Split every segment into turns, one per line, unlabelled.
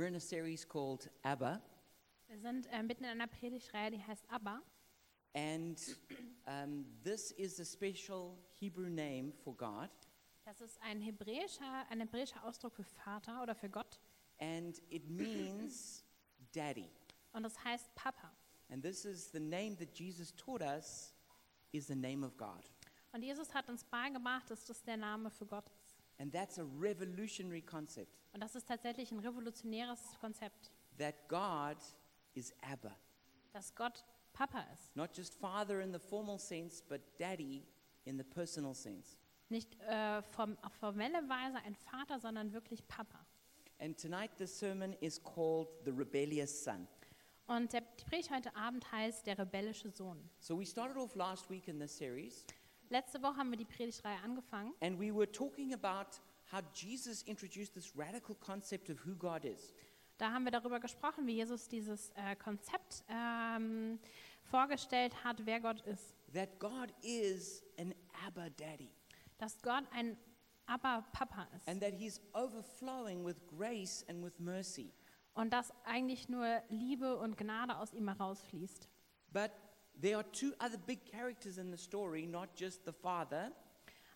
We're in a series called Abba,
Wir sind äh, mitten in einer Predigtreihe, die heißt Abba.
and um, this is a special Hebrew name for God,
Das ist ein hebräischer, ein hebräischer Ausdruck für Vater oder für Gott.
and it means daddy.
Und das heißt Papa.
And this is the name that Jesus taught us is the name of God.
Und Jesus hat uns beigebracht, dass das der Name für Gott ist.
And that's a revolutionary concept
Und das ist tatsächlich ein revolutionäres Konzept,
that God is Abba,
dass Gott Papa ist.
not just father in the formal sense, but daddy in the personal sense.
Nicht äh, form, auf formelle Weise ein Vater, sondern wirklich Papa.
And tonight the sermon is called The Rebellious Son.
Und der, die Predigt heute Abend heißt Der rebellische Sohn.
So we started off last week in this series,
Letzte Woche haben wir die Predigtreihe angefangen
and we were talking about how Jesus introduced this radical concept of who God is.
Da haben wir darüber gesprochen, wie Jesus dieses äh, Konzept ähm, vorgestellt hat, wer Gott ist.
That God is an Abba Daddy,
Dass Gott ein Aber-Papa ist.
and that He's overflowing with grace and with mercy.
Und dass eigentlich nur Liebe und Gnade aus ihm herausfließt.
But there are two other big characters in the story, not just the father.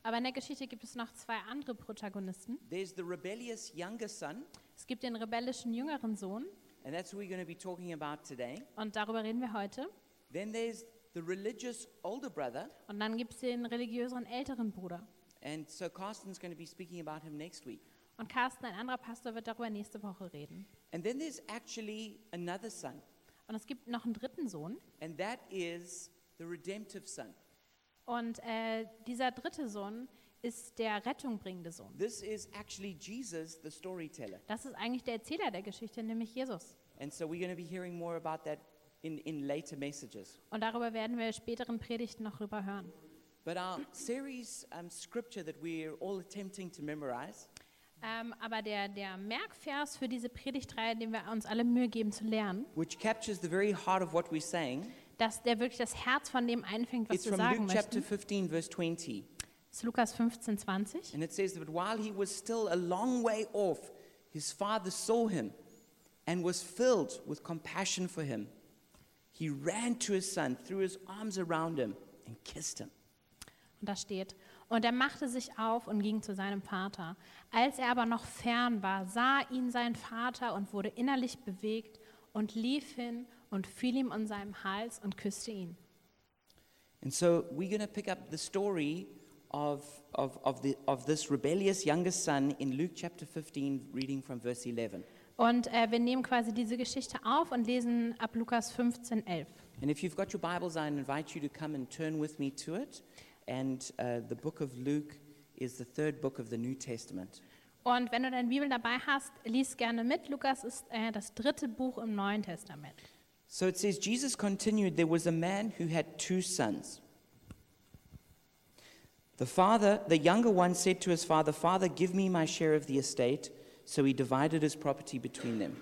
Aber in der Geschichte gibt es noch zwei andere Protagonisten.
There's the rebellious younger son,
Es gibt den rebellischen jüngeren Sohn
and that's who we're going to be talking about today.
und darüber reden wir heute.
Then there's the religious older brother,
Und dann gibt es den religiösen älteren Bruder.
and so Carsten's going to be speaking about him next week.
Und Carsten, ein anderer Pastor, wird darüber nächste Woche reden.
And then there's actually another son,
Und es gibt noch einen dritten Sohn.
and that is the redemptive son.
Und äh, dieser dritte Sohn ist der Rettung bringende Sohn.
This is actually Jesus, the storyteller.
Das ist eigentlich der Erzähler der Geschichte, nämlich Jesus.
And so we're going to be hearing more about that in, in later messages.
Und darüber werden wir späteren Predigten noch drüber hören.
But our series um, scripture that we're all attempting to memorize
Ähm, aber der, der Merkvers für diese Predigtreihe, den wir uns alle Mühe geben zu lernen,
which captures the very heart of what we're saying.
Dass der wirklich das Herz von dem einfängt, was
It's
wir
from
sagen
Luke chapter
möchten,
15, verse 20.
ist Lukas 15, 20.
And it says that while he was still a long way off, his father saw him and was filled with compassion for him. He ran to his son, threw his arms around him, and kissed him.
Und da steht, und er machte sich auf und ging zu seinem Vater. Als er aber noch fern war, sah ihn sein Vater und wurde innerlich bewegt und lief hin und fiel ihm an seinem Hals und küsste ihn.
And so we're going to pick up the story of, of, of, the, of this rebellious youngest son in Luke chapter 15, reading from verse 11.
Und äh, wir nehmen quasi diese Geschichte auf und lesen ab Lukas 15, 11.
And if you've got your Bibles, I invite you to come and turn with me to it. And uh, the book of Luke is the third book of the New Testament.
Und wenn du deine Bibel dabei hast, lies gerne mit. Lukas ist äh, das dritte Buch im Neuen Testament.
So it says, Jesus continued, There was a man who had two sons. The father, the younger one, said to his father, Father, give me my share of the estate. So he divided his property between them.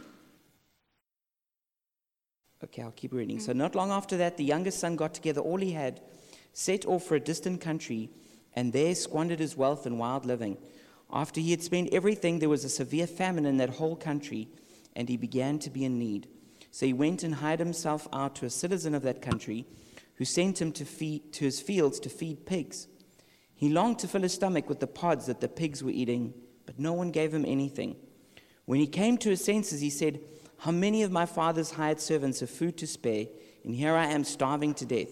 Okay, I'll keep reading. So, not long after that, the youngest son got together all he had, set off for a distant country, and there squandered his wealth in wild living. After he had spent everything, there was a severe famine in that whole country, and he began to be in need. So he went and hired himself out to a citizen of that country, who sent him to, feed, to his fields to feed pigs. He longed to fill his stomach with the pods that the pigs were eating, but no one gave him anything. When he came to his senses, he said, How many of my father's hired servants have food to spare, and here I am starving to death?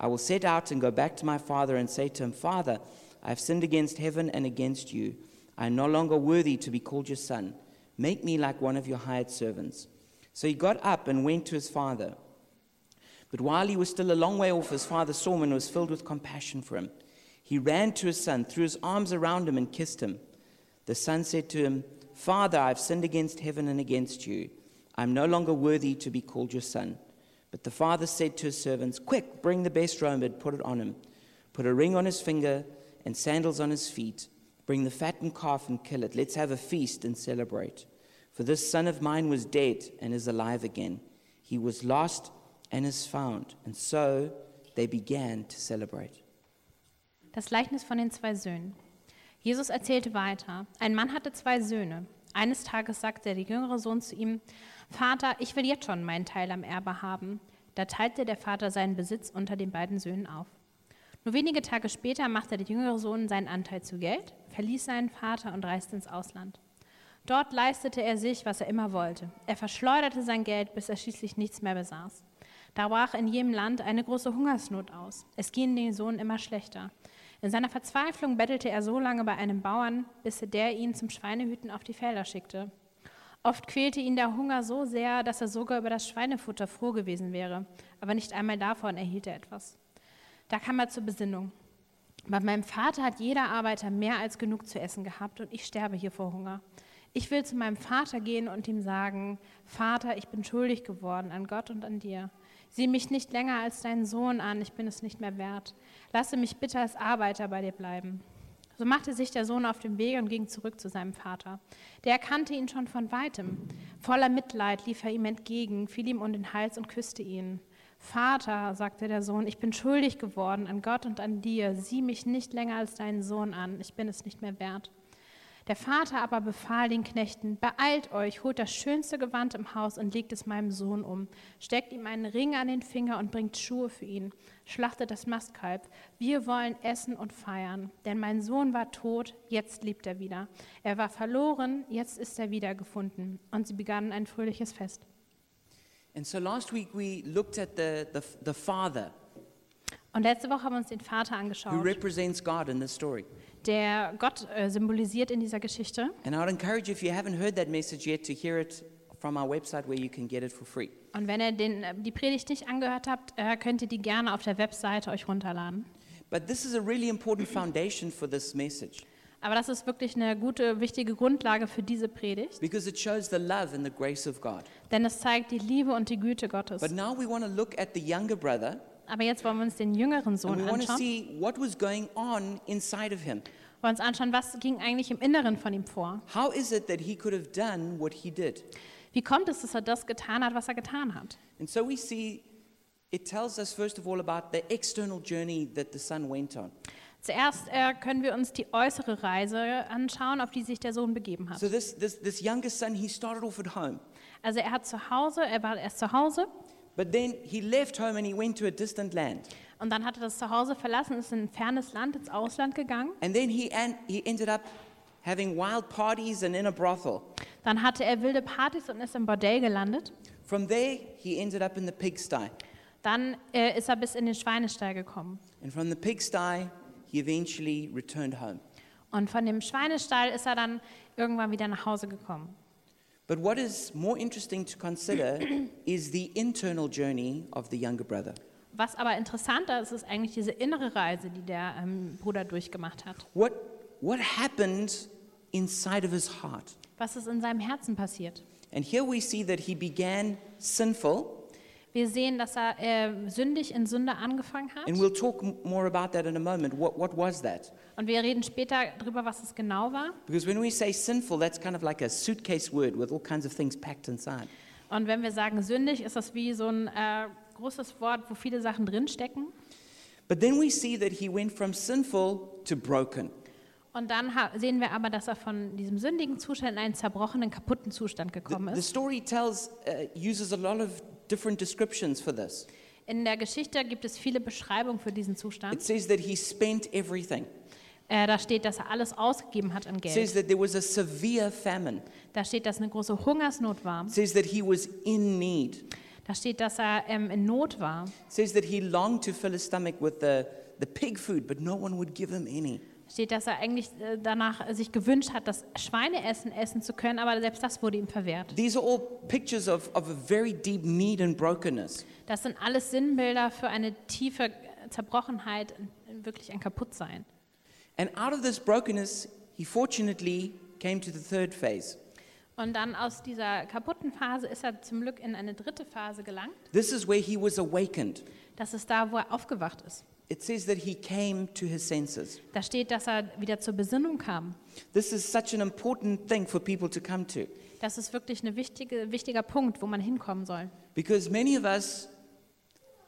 I will set out and go back to my father and say to him, Father, I have sinned against heaven and against you. I am no longer worthy to be called your son. Make me like one of your hired servants. So he got up and went to his father. But while he was still a long way off, his father saw him and was filled with compassion for him. He ran to his son, threw his arms around him, and kissed him. The son said to him, Father, I have sinned against heaven and against you. I am no longer worthy to be called your son. But the father said to his servants, Quick, bring the best robe and put it on him. Put a ring on his finger and sandals on his feet. Bring the fattened calf and kill it. Let's have a feast and celebrate. For this son of mine was dead and is alive again. He was lost and is found. And so they began to celebrate.
Das Gleichnis von den zwei Söhnen. Jesus erzählte weiter. Ein Mann hatte zwei Söhne. Eines Tages sagte der jüngere Sohn zu ihm, Vater, ich will jetzt schon meinen Teil am Erbe haben. Da teilte der Vater seinen Besitz unter den beiden Söhnen auf. Nur wenige Tage später machte der jüngere Sohn seinen Anteil zu Geld, verließ seinen Vater und reiste ins Ausland. Dort leistete er sich, was er immer wollte. Er verschleuderte sein Geld, bis er schließlich nichts mehr besaß. Da brach in jedem Land eine große Hungersnot aus. Es ging den Sohn immer schlechter. In seiner Verzweiflung bettelte er so lange bei einem Bauern, bis der ihn zum Schweinehüten auf die Felder schickte. Oft quälte ihn der Hunger so sehr, dass er sogar über das Schweinefutter froh gewesen wäre, aber nicht einmal davon erhielt er etwas. Da kam er zur Besinnung. Bei meinem Vater hat jeder Arbeiter mehr als genug zu essen gehabt und ich sterbe hier vor Hunger. Ich will zu meinem Vater gehen und ihm sagen, Vater, ich bin schuldig geworden an Gott und an dir. Sieh mich nicht länger als deinen Sohn an, ich bin es nicht mehr wert. Lasse mich bitte als Arbeiter bei dir bleiben. So machte sich der Sohn auf den Weg und ging zurück zu seinem Vater. Der erkannte ihn schon von weitem. Voller Mitleid lief er ihm entgegen, fiel ihm um den Hals und küsste ihn. Vater, sagte der Sohn, ich bin schuldig geworden an Gott und an dir. Sieh mich nicht länger als deinen Sohn an, ich bin es nicht mehr wert. Der Vater aber befahl den Knechten, beeilt euch, holt das schönste Gewand im Haus und legt es meinem Sohn um, steckt ihm einen Ring an den Finger und bringt Schuhe für ihn, schlachtet das Mastkalb. Wir wollen essen und feiern, denn mein Sohn war tot, jetzt lebt er wieder. Er war verloren, jetzt ist er wiedergefunden. Und sie begannen ein fröhliches Fest.
And so last week we looked at the, the, the father
Und letzte Woche haben wir uns den Vater
who
angeschaut,
represents God in this story.
Der Gott äh, symbolisiert in dieser Geschichte.
And I would encourage you, if you haven't heard that message yet, to hear it from our website where you can get it for free.
Und wenn ihr den, äh, die Predigt nicht angehört habt, äh, könnt ihr die gerne auf der Webseite euch runterladen.
But this is a really important foundation for this message
Aber das ist wirklich eine gute, wichtige Grundlage für diese Predigt,
because it shows the love and the grace of God.
denn es zeigt die Liebe und die Güte Gottes.
But now we want to look at the younger brother
Aber jetzt wollen wir uns den jüngeren Sohn anschauen.
see what was going on inside of him.
Wir wollen uns anschauen, was ging eigentlich im Inneren von ihm vor.
How is it that he could have done what he did?
Wie kommt es, dass er das getan hat, was er getan hat?
And so we see it tells us, first of all, about the external journey that the son went on.
Zuerst äh, können wir uns die äußere Reise anschauen, auf die sich der Sohn begeben hat.
So this, this, this youngest son, he started off at home,
Also er hat zu Hause, er war erst zu Hause
but then he left home and he went to a distant land.
und dann hat er das Zuhause verlassen, ist in ein fernes Land, ins Ausland gegangen.
And then he, an, he ended up having wild parties and in a brothel.
Dann hatte er wilde Partys und ist im Bordell gelandet.
From there, he ended up in the pigsty.
Dann äh, ist er bis in den Schweinestall gekommen.
And from the pigsty, he eventually returned home.
Und von dem Schweinestall ist er dann irgendwann wieder nach Hause gekommen.
But what is more interesting to consider is the internal journey of the younger brother.
Was aber interessanter ist, ist eigentlich diese innere Reise, die der ähm, Bruder durchgemacht hat.
What, what happened inside of his heart?
Was ist in seinem Herzen passiert?
And here we see that he began sinful,
Wir sehen, dass er äh, sündig in Sünde angefangen hat.
and we'll talk more about that in a moment. What, what was that?
Und wir reden später darüber, was es genau war.
Because when we say sinful, that's kind of like a suitcase word with all kinds of things packed inside.
Und wenn wir sagen sündig, ist das wie so ein äh, großes Wort, wo viele Sachen drinstecken.
But then we see that he went from sinful to broken.
Und dann sehen wir aber, dass er von diesem sündigen Zustand in einen zerbrochenen, kaputten Zustand
The,
gekommen
the
ist.
story tells, uh, uses a lot of different descriptions for this.
In der Geschichte gibt es viele Beschreibungen für diesen
It
Zustand.
says that he spent everything.
Äh, da steht, dass er alles ausgegeben hat an
It says
Geld.
that there was a severe famine.
Da steht, dass eine große Hungersnot war.
It says that he was in need.
Da steht, dass er ähm, in Not war.
It says that he longed to fill his stomach with the, the pig food, but no one would give him any.
Steht, dass er eigentlich äh, danach sich gewünscht hat, das Schweineessen essen zu können, aber selbst das wurde ihm verwehrt.
These are all pictures of, of a very deep need and brokenness.
Das sind alles Sinnbilder für eine tiefe Zerbrochenheit, wirklich ein Kaputtsein.
And out of this brokenness, he fortunately came to the third phase.
Und dann aus dieser kaputten Phase ist er zum Glück in eine dritte Phase gelangt.
This is where he was awakened.
Das ist da, wo er aufgewacht ist.
It says that he came to his senses.
Da steht, dass er wieder zur Besinnung kam.
This is such an important thing for people to come to
Das ist wirklich ein wichtige, wichtiger Punkt, wo man hinkommen soll.
because many of us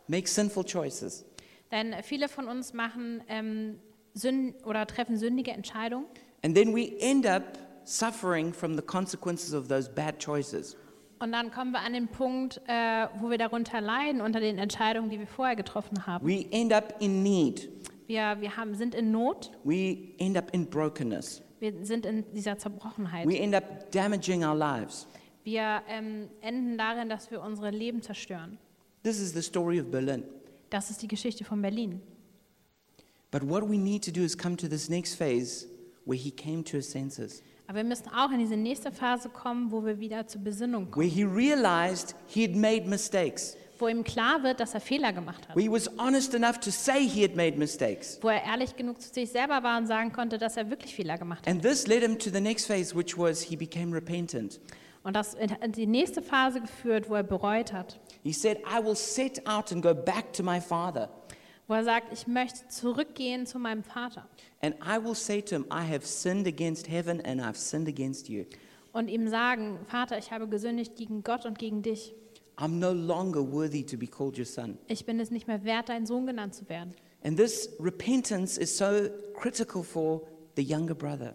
make sinful choices.
Denn viele von uns machen ähm, Sünd oder treffen sündige Entscheidungen
And then we end up suffering from the consequences of those bad choices.
Und dann kommen wir an den Punkt, äh, wo wir darunter leiden, unter den Entscheidungen, die wir vorher getroffen haben.
We end up in need.
Wir, wir haben, sind in Not,
We end up in brokenness.
wir sind in dieser Zerbrochenheit.
We end up damaging our lives.
Wir ähm, enden darin, dass wir unsere Leben zerstören.
This is the story of Berlin.
Das ist die Geschichte von Berlin.
But what we need to do is come to this next phase where he came to his senses,
Aber wir müssen auch in diese nächste Phase kommen, wo wir wieder zur Besinnung kommen,
where he realized he had made mistakes,
wo ihm klar wird, dass er Fehler gemacht hat,
where he was honest enough to say he had made mistakes.
wo er ehrlich genug zu sich selber war und sagen konnte, dass er wirklich Fehler gemacht hat.
And this led him to the next phase, which was he became repentant.
Und das in in die nächste Phase geführt, wo er bereut hat,
He said, I will set out and go back to my father,
wo er sagt, ich möchte zurückgehen zu meinem Vater
and I will say to him, I have sinned against heaven and I've sinned against you.
und ihm sagen, Vater, ich habe gesündigt gegen Gott und gegen dich.
I'm no longer worthy to be called your son.
Ich bin es nicht mehr wert, dein Sohn genannt zu werden.
And this repentance is so critical for the younger brother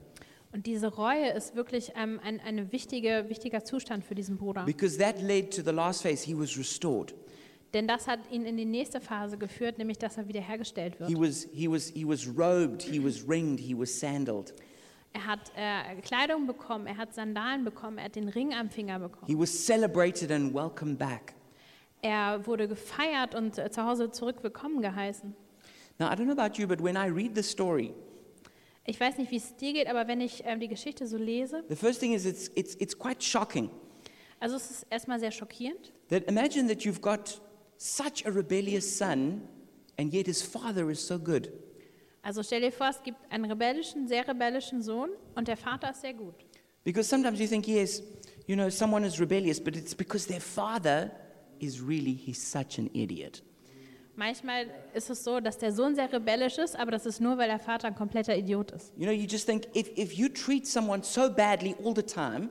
Und diese Reue ist wirklich ähm, ein eine wichtige, wichtiger Zustand für diesen Bruder.
because that led to the last phase. He was restored.
Denn das hat ihn in die nächste Phase geführt, nämlich dass er wiederhergestellt
He
wird.
was, he was, he was robed, he was ringed, he was sandaled.
Er hat äh, Kleidung bekommen, er hat Sandalen bekommen, er hat den Ring am Finger bekommen.
He was celebrated and welcomed back.
Er wurde gefeiert und äh, zu Hause zurück willkommen geheißen.
Now, I don't know about you, but when I read the story,
Ich weiß nicht, wie es dir geht, aber wenn ich ähm, die Geschichte so lese,
the first thing is it's, it's, it's quite shocking.
also es ist erstmal sehr schockierend.
That imagine that you've got such a rebellious son, and yet his father is so good.
Also stell dir vor, es gibt einen rebellischen, sehr rebellischen Sohn und der Vater ist sehr gut.
Because sometimes you think, yes, you know, someone is rebellious, but it's because their father is really, he's such an idiot.
Manchmal ist es so, dass der Sohn sehr rebellisch ist, aber das ist nur, weil der Vater ein kompletter Idiot ist.
You know, you just think if, if you treat someone so badly all the time,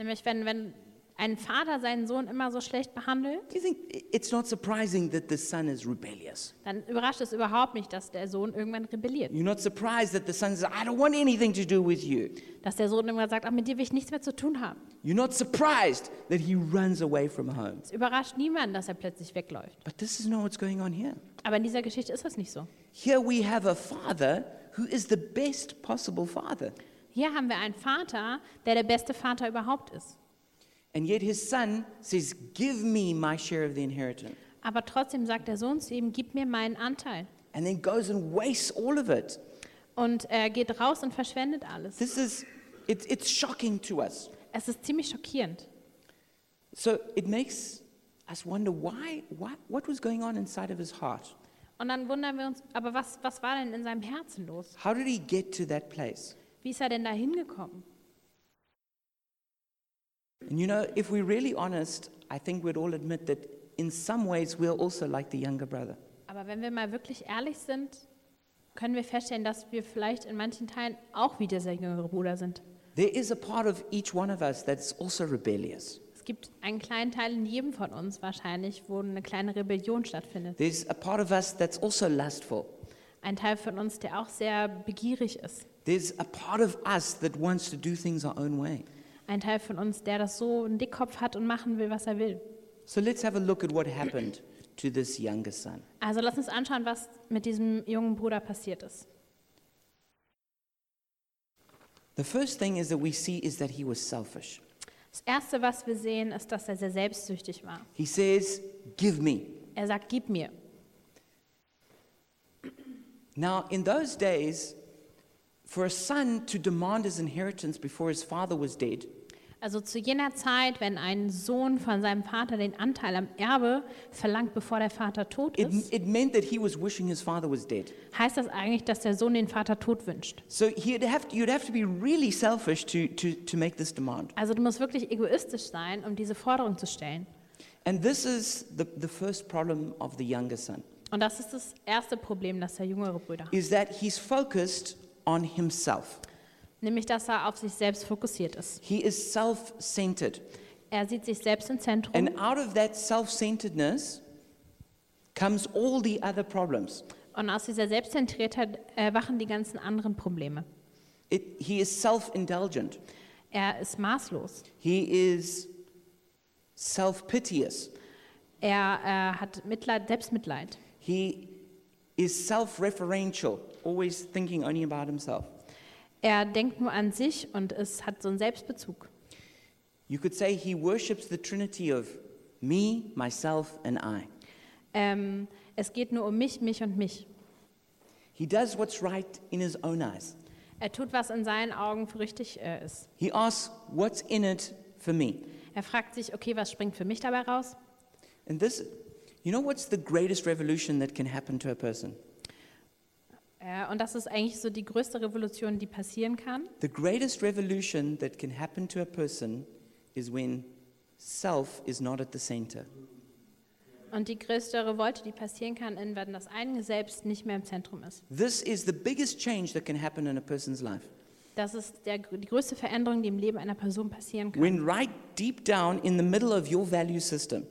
Nämlich wenn, wenn ein Vater seinen Sohn immer so schlecht behandelt,
you think it's not surprising that the son is rebellious.
dann überrascht es überhaupt nicht, dass der Sohn irgendwann rebelliert.
You're not surprised that the son says, I don't want anything to do with you.
Dass der Sohn irgendwann sagt, ach, mit dir will ich nichts mehr zu tun haben.
You're not surprised that he runs away from home.
Es überrascht niemanden, dass er plötzlich wegläuft.
But this is not what's going on here.
Aber in dieser Geschichte ist das nicht so.
Here we have a father who is the best possible father.
Hier haben wir einen Vater, der der beste Vater überhaupt ist.
And yet his son says, Give me my share of the inheritance.
Aber trotzdem sagt der Sohn zu ihm, gib mir meinen Anteil.
And then goes and wastes all of it.
Und er geht raus und verschwendet alles.
This is, it's, it's shocking to us.
Es ist ziemlich schockierend.
So it makes us wonder why, what, what was going on inside of his heart?
Und dann wundern wir uns, aber was, was war denn in seinem Herzen los?
How did he get to that place?
Wie ist er denn da hingekommen?
And you know, if we're really honest, I think we'd all admit that in some ways we're also like the younger brother.
Aber wenn wir mal wirklich ehrlich sind, können wir feststellen, dass wir vielleicht in manchen Teilen auch wie dieser jüngere Bruder sind.
There is a part of each one of us that's also rebellious.
Es gibt einen kleinen Teil in jedem von uns wahrscheinlich, wo eine kleine Rebellion stattfindet.
There's a part of us that's also lustful.
Ein Teil von uns, der auch sehr begierig ist.
There's a part of us that wants to do things our own way.
Ein Teil von uns, der das so einen Dickkopf hat und machen will, was er will.
So let's have a look at what happened to this younger son.
Also lass uns anschauen, was mit diesem jungen Bruder passiert ist.
The first thing is that we see is that he was selfish.
Das Erste, was wir sehen, ist, dass er sehr selbstsüchtig war.
He says, Give me.
Er sagt, gib mir.
Now, in those days, for a son to demand his inheritance before his father was dead
Also zu jener Zeit, wenn ein Sohn von seinem Vater den Anteil am Erbe verlangt, bevor der Vater tot
It,
ist,
it meant that he was wishing his father was dead.
heißt das eigentlich, dass der Sohn den Vater tot wünscht.
So he'd have to, you'd have to be really selfish to, to, to make this demand.
Also du musst wirklich egoistisch sein, um diese Forderung zu stellen.
And this is the, the first problem of the younger son,
Und das ist das erste Problem, das der jüngere Bruder hat.
is that he's focused on himself.
Nämlich, dass er auf sich selbst fokussiert ist.
He is self-centered.
Er sieht sich selbst im Zentrum.
And out of that self-centeredness comes all the other problems.
Und aus dieser Selbstzentriertheit erwachen die ganzen anderen Probleme.
It, he is self-indulgent.
Er ist maßlos.
He is self piteous.
Er äh, hat Mitleid, Selbstmitleid.
He is self referential, always thinking only about himself.
Er denkt nur an sich und es hat so einen Selbstbezug.
You could say he worships the trinity of me, myself, and I.
Ähm, es geht nur um mich, mich und mich.
He does what's right in his own eyes.
Er tut, was in seinen Augen für richtig äh, ist.
He asks, What's in it for me?
Er fragt sich, okay, was springt für mich dabei raus?
And this, you know, what's the greatest revolution that can happen to a person?
Äh, und das ist eigentlich so die größte Revolution, die passieren kann.
The greatest revolution that can happen to a person is when self is not at the center.
Und die größte Revolte, die passieren kann, ist, wenn das eigene Selbst nicht mehr im Zentrum ist.
This is the biggest change that can happen in a person's life.
Das ist der, die größte Veränderung, die im Leben einer Person passieren kann.
When right deep down in the middle of your value system,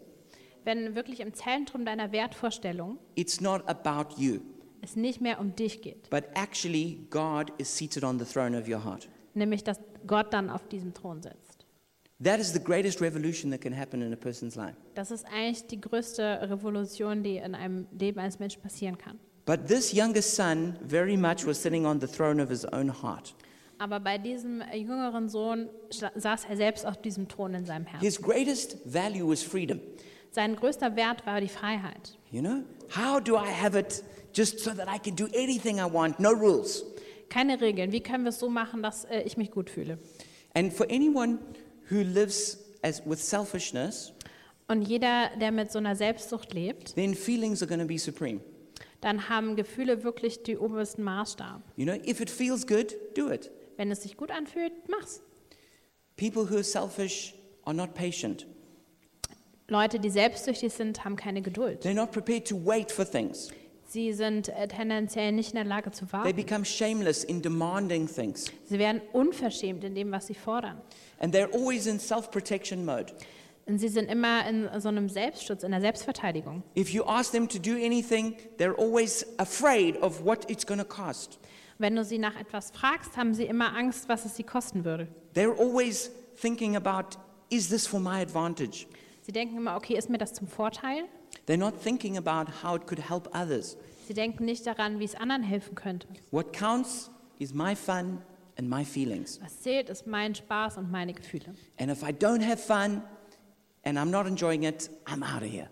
Wenn wirklich im Zentrum deiner Wertvorstellung
it's not about you,
es nicht mehr um dich geht,
but actually God is seated on the throne of your heart.
nämlich dass Gott dann auf diesem Thron sitzt.
That is the greatest revolution that can happen in a person's life.
Das ist eigentlich die größte Revolution, die in einem Leben eines Menschen passieren kann.
But this younger son very much was sitting on the throne of his own heart.
Aber bei diesem jüngeren Sohn saß er selbst auf diesem Thron in seinem Herzen.
His greatest value was freedom.
Sein größter Wert war die Freiheit.
You know, how do I have it just so that I can do anything I want, no rules?
Keine Regeln. Wie können wir es so machen, dass äh, ich mich gut fühle?
And for anyone who lives as with selfishness,
Und jeder, der mit so einer Selbstsucht lebt,
then feelings are going to be supreme.
dann haben Gefühle wirklich die obersten Maßstab.
You know, if it feels good, do it.
Wenn es sich gut anfühlt, mach's.
People who are selfish are not patient.
Leute, die selbstsüchtig sind, haben keine Geduld.
They're not prepared to wait for things.
Sie sind äh, tendenziell nicht in der Lage zu
They
warten.
become shameless in demanding things.
Sie werden unverschämt in dem, was sie fordern.
And they're always in self protection mode.
Und sie sind immer in so einem Selbstschutz, in der Selbstverteidigung.
If you ask them to do anything, they're always afraid of what it's going to cost.
Wenn du sie nach etwas fragst, haben sie immer Angst, was es sie kosten würde.
They're always thinking about, is this for my advantage?
Sie denken immer, okay, ist mir das zum Vorteil?
They're not thinking about how it could help others.
Sie denken nicht daran, wie es anderen helfen könnte.
What counts is my fun and my feelings.
Was zählt, ist mein Spaß und meine Gefühle.
And if I don't have fun and I'm not enjoying it, I'm out of here.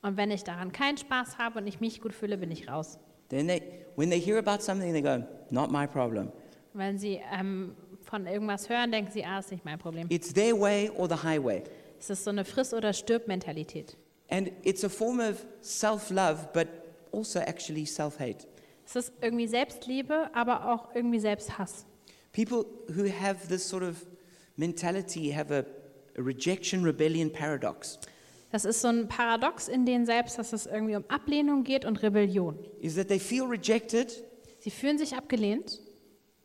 Und wenn ich daran keinen Spaß habe und ich mich gut fühle, bin ich raus.
Then they, when they hear about something, they go, not my problem.
Wenn sie ähm, von irgendwas hören, denken sie, ah, ist nicht mein Problem.
It's their way or the highway.
Es ist so eine Friss- oder Stirb-Mentalität.
And it's a form of self love, but also actually self hate.
Es ist irgendwie Selbstliebe, aber auch irgendwie Selbsthass.
People who have this sort of mentality have a, a rejection rebellion paradox.
Das ist so ein Paradox in denen selbst, dass es irgendwie um Ablehnung geht und Rebellion.
Is that they feel rejected,
Sie fühlen sich abgelehnt,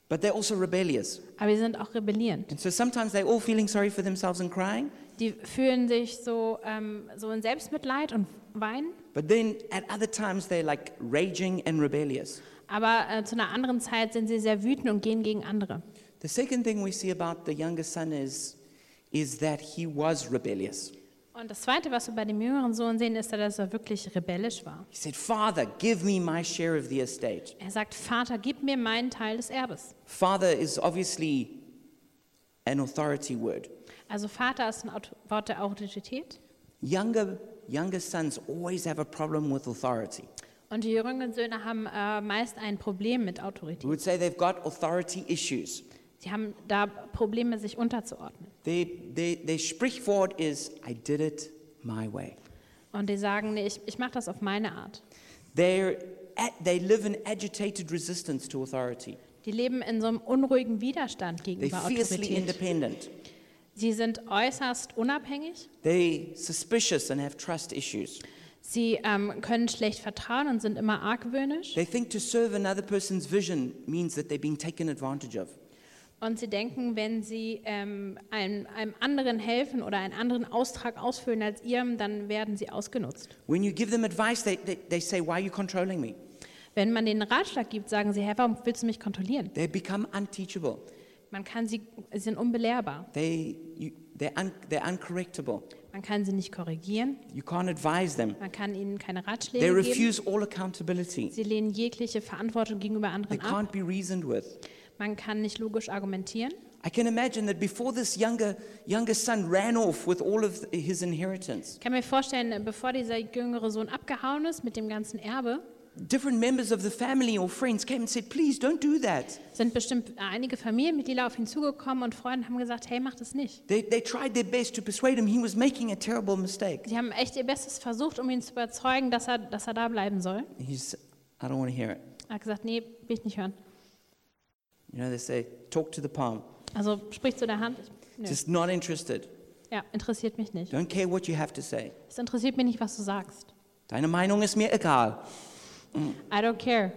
but they're also rebellious.
aber sie sind auch rebellierend.
And so sometimes they're all feeling sorry for themselves and crying,
Die fühlen sich so, ähm, so in Selbstmitleid und weinen,
but then at other times they're like raging and rebellious.
aber äh, zu einer anderen Zeit sind sie sehr wütend und gehen gegen andere.
The second thing we see about the younger son is, is that he was rebellious.
Und das Zweite, was wir bei dem jüngeren Sohn sehen, ist, dass er wirklich rebellisch war.
He said, Father, give me my share of the estate.
Er sagt, Vater, gib mir meinen Teil des Erbes.
Father is obviously an authority word.
Also Vater ist ein Wort der Autorität.
Younger, younger sons always have a problem with authority.
Und die jüngeren Söhne haben äh, meist ein Problem mit
We
Autorität.
would say they've got authority issues.
Sie haben da Probleme, sich unterzuordnen.
Their, their, their Sprichwort is, I did it my way.
Und die sagen, nee, ich, ich mache das auf meine Art.
They're, they live in agitated resistance to authority.
Die leben in so einem unruhigen Widerstand
They're
gegenüber
fiercely
Autorität.
independent.
Sie sind äußerst unabhängig.
They're suspicious and have trust issues.
Sie ähm, können schlecht vertrauen und sind immer argwöhnisch.
They think to serve another person's vision means that they're being taken advantage of.
Und sie denken, wenn sie ähm, einem, einem anderen helfen oder einen anderen Austrag ausfüllen als ihrem, dann werden sie ausgenutzt.
When you give them advice, they, they, they say, Why are you controlling me?
Wenn man denen Ratschlag gibt, sagen sie, Herr, warum willst du mich kontrollieren?
They become unteachable.
Man kann sie, sie sind unbelehrbar.
They, you, they're, un, they're uncorrectable.
Man kann sie nicht korrigieren.
You can't advise them.
Man kann ihnen keine
They
Ratschläge geben.
refuse all accountability.
Sie lehnen jegliche Verantwortung gegenüber
They
anderen ab.
can't be reasoned with.
Man kann nicht logisch argumentieren.
I can imagine that before this younger, younger son ran off with all of his inheritance,
Ich kann mir vorstellen, bevor dieser jüngere Sohn abgehauen ist mit dem ganzen Erbe,
different members of the family or friends came and said, Please don't do that.
sind bestimmt einige Familienmitglieder auf ihn zugekommen und Freunde haben gesagt, hey, mach das nicht.
They, they tried their best to persuade him he was making a terrible mistake.
Sie haben echt ihr Bestes versucht, um ihn zu überzeugen, dass er, dass er da bleiben soll.
He's, I don't want to hear it.
Er hat gesagt, nee, will ich nicht hören.
You know, they say, Talk to the palm.
Also sprich zu der Hand. Nö.
Just not interested.
Ja, interessiert mich nicht.
Don't care what you have to say.
Es interessiert mich nicht, was du sagst.
Deine Meinung ist mir egal.
I don't care.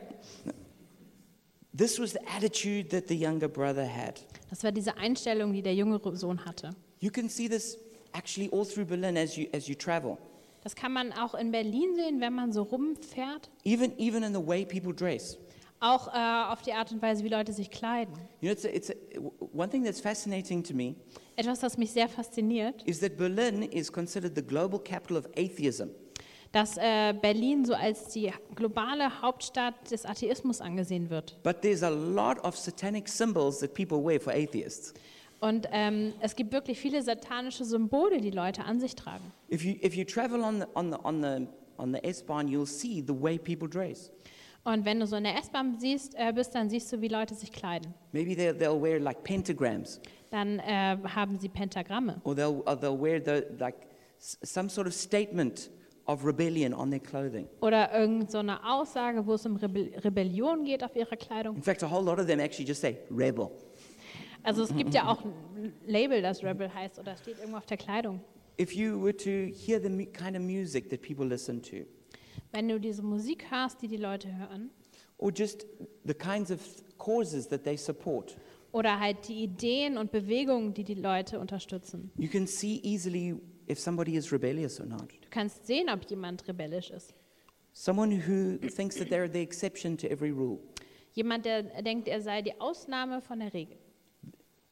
This was the attitude that the younger brother had.
Das war diese Einstellung, die der jüngere Sohn hatte.
You can see this actually all through Berlin as you, as you travel,
Das kann man auch in Berlin sehen, wenn man so rumfährt.
even, even in the way people dress.
Auch äh, auf die Art und Weise, wie Leute sich kleiden.
You know, it's a, it's a, one thing that's fascinating to me
Etwas, das mich sehr fasziniert,
is that Berlin is considered the global capital of atheism.
Dass äh, Berlin so als die globale Hauptstadt des Atheismus angesehen wird.
But there's a lot of satanic symbols that people wear for atheists.
Und ähm, es gibt wirklich viele satanische Symbole, die Leute an sich tragen.
If you, if you travel on the, on the, on the, on the S-Bahn, you'll see the way people dress.
Und wenn du so in der S-Bahn siehst, äh, bist, dann siehst du, wie Leute sich kleiden.
Maybe they'll, they'll wear like pentagrams,
Dann äh, haben sie Pentagramme.
or they'll, or they'll wear the, like some sort of statement of rebellion on their clothing.
Oder irgend so eine Aussage, wo es um Rebe Rebellion geht auf ihrer Kleidung.
In fact, a whole lot of them actually just say rebel.
Also es gibt ja auch ein Label, das Rebel heißt oder steht irgendwo auf der Kleidung.
If you were to hear the kind of music that people listen to,
Wenn du diese Musik hörst, die die Leute hören,
or just the kinds of causes that they support,
oder halt die Ideen und Bewegungen, die die Leute unterstützen,
you can see easily if somebody is rebellious or not.
du kannst sehen, ob jemand rebellisch ist.
Someone who thinks that they're the exception to every rule.
Jemand, der denkt, er sei die Ausnahme von der Regel.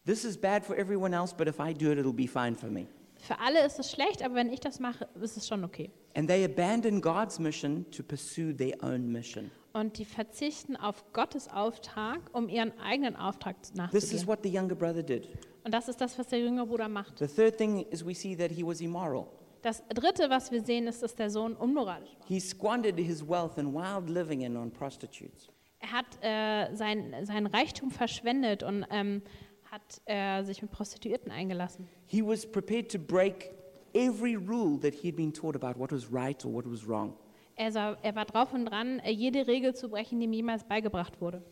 This is bad for everyone else, but if I do it, it'll be fine for me.
Für alle ist es schlecht, aber wenn ich das mache, ist es schon okay.
And they abandon God's mission to pursue their own mission.
Und die verzichten auf Gottes Auftrag, um ihren eigenen Auftrag
This is
nachzugehen.
what the younger brother did.
Und das ist das, was der jüngere Bruder macht.
The third thing is we see that he was immoral.
Das Dritte, was wir sehen, ist, dass der Sohn unmoralisch war.
He squandered his wealth in wild living and on prostitutes.
Er hat äh, sein, sein Reichtum verschwendet und ähm, hat äh, sich mit Prostituierten eingelassen.
He was prepared to break every rule that he had been taught about what was right or what was wrong.
Also, er war drauf und dran, äh, jede Regel zu brechen, die ihm jemals beigebracht wurde.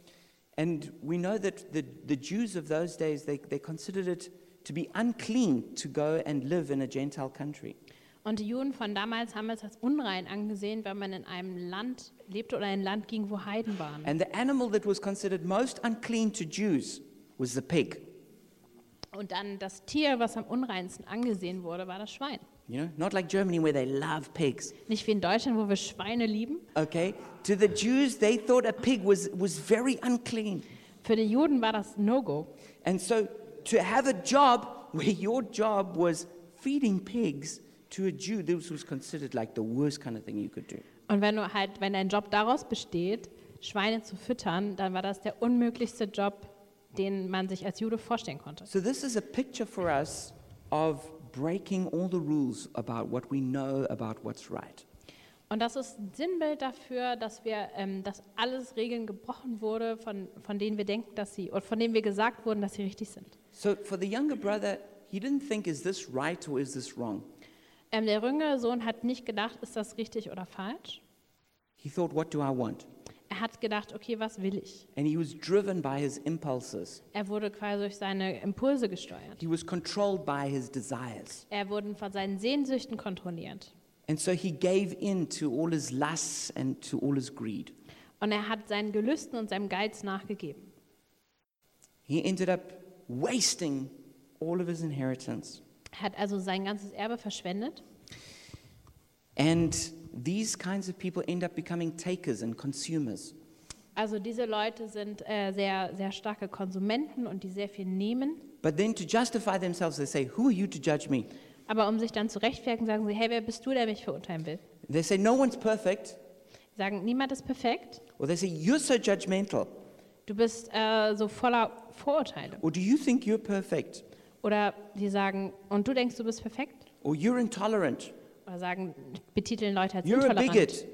And we know that the, the Jews of those days, they, they considered it to be unclean to go and live in a Gentile country.
Und die Juden von damals haben es als unrein angesehen, wenn man in einem Land lebte oder in ein Land ging, wo Heiden waren.
And the animal that was considered most unclean to Jews was the pig.
Und dann das Tier, was am unreinsten angesehen wurde, war das Schwein.
You know, not like Germany where they love pigs.
Nicht wie in Deutschland, wo wir Schweine lieben.
Okay? To the Jews, they thought a pig was, was very unclean.
Für die Juden war das No-Go.
And so to have a job where your job was feeding pigs to a Jew, this was considered like the worst kind of thing you could do.
Und wenn du halt, wenn dein Job daraus besteht, Schweine zu füttern, dann war das der unmöglichste Job, den man sich als Jude vorstellen konnte.
So this is a picture for us of breaking all the rules about what we know about what's right.
Und das ist ein Sinnbild dafür, dass wir, ähm, dass alles Regeln gebrochen wurde, von, von denen wir denken, dass sie, oder von denen wir gesagt wurden, dass sie richtig sind.
So for the younger brother, he didn't think, is this right or is this wrong?
Ähm, der jüngere Sohn hat nicht gedacht, ist das richtig oder falsch.
He thought, what do I want?
Er hat gedacht, okay, was will ich?
And he was driven by his impulses.
Er wurde quasi durch seine Impulse gesteuert.
He was controlled by his desires.
Er wurde von seinen Sehnsüchten kontrolliert.
And so he gave in to all his lusts and to all his greed.
Und er hat seinen Gelüsten und seinem Geiz nachgegeben.
He ended up wasting all of his inheritance.
Er hat also sein ganzes Erbe verschwendet.
And these kinds of people end up becoming takers and consumers.
Also diese Leute sind äh, sehr, sehr starke Konsumenten und die sehr viel nehmen.
But then to justify themselves, they say, Who are you to judge me?
Aber um sich dann zu rechtfertigen, sagen sie, hey, wer bist du, der mich verurteilen will?
They say, No one's perfect.
Sagen, niemand ist perfekt.
Or they say, You're so judgmental.
Du bist äh, so voller Vorurteile.
Or do you think you're perfect?
Oder die sagen, und du denkst, du bist perfekt?
Or you're intolerant.
Oder sagen, betiteln Leute als
You're a
intolerant.
bigot.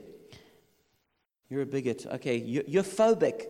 You're a bigot. Okay, you're, you're phobic.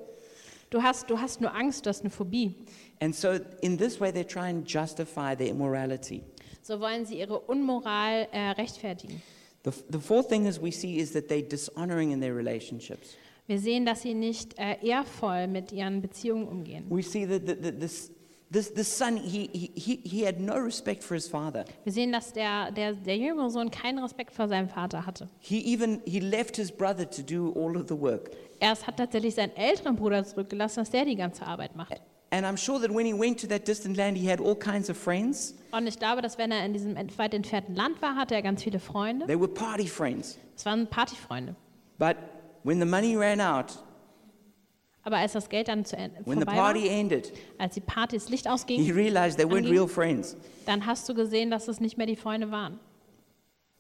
Du hast, du hast nur Angst, du hast eine Phobie.
And so, in this way, they try and justify their immorality.
So wollen sie ihre Unmoral äh, rechtfertigen.
The, the fourth thing is we see is that they're dishonoring in their relationships.
Wir sehen, dass sie nicht äh, ehrvoll mit ihren Beziehungen umgehen.
We see that the, the, this, this, this son, he, he, he- had no respect for his father.
Wir sehen, dass der, der, der jüngere Sohn keinen Respekt vor seinem Vater hatte.
He even he left his brother to do all of the work.
Er hat tatsächlich seinen älteren Bruder zurückgelassen, dass der die ganze Arbeit macht.
And I'm sure that when he went to that distant land, he had all kinds of friends.
Und ich glaube, dass wenn er in diesem weit entfernten Land war, hatte er ganz viele Freunde.
They were party friends.
Es waren Partyfreunde.
But when the money ran out,
Aber als das Geld dann zu Ende
when the
vorbei war,
party ended,
als die Party das Licht
he
ausging,
realized they weren't
Anging.
real friends.
dann hast du gesehen, dass es nicht mehr die Freunde waren.